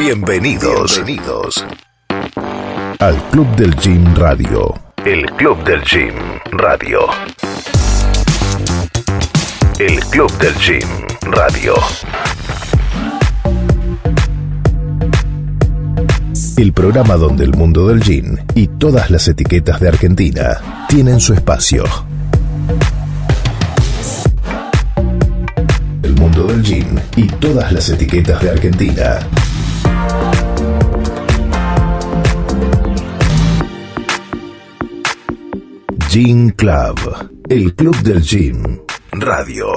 Bienvenidos. Bienvenidos al Club del Gym Radio. El Club del Gym Radio. El Club del Gym Radio. El programa donde el mundo del gym y todas las etiquetas de Argentina tienen su espacio. El mundo del gym y todas las etiquetas de Argentina. Gym Club, el club del gym, radio.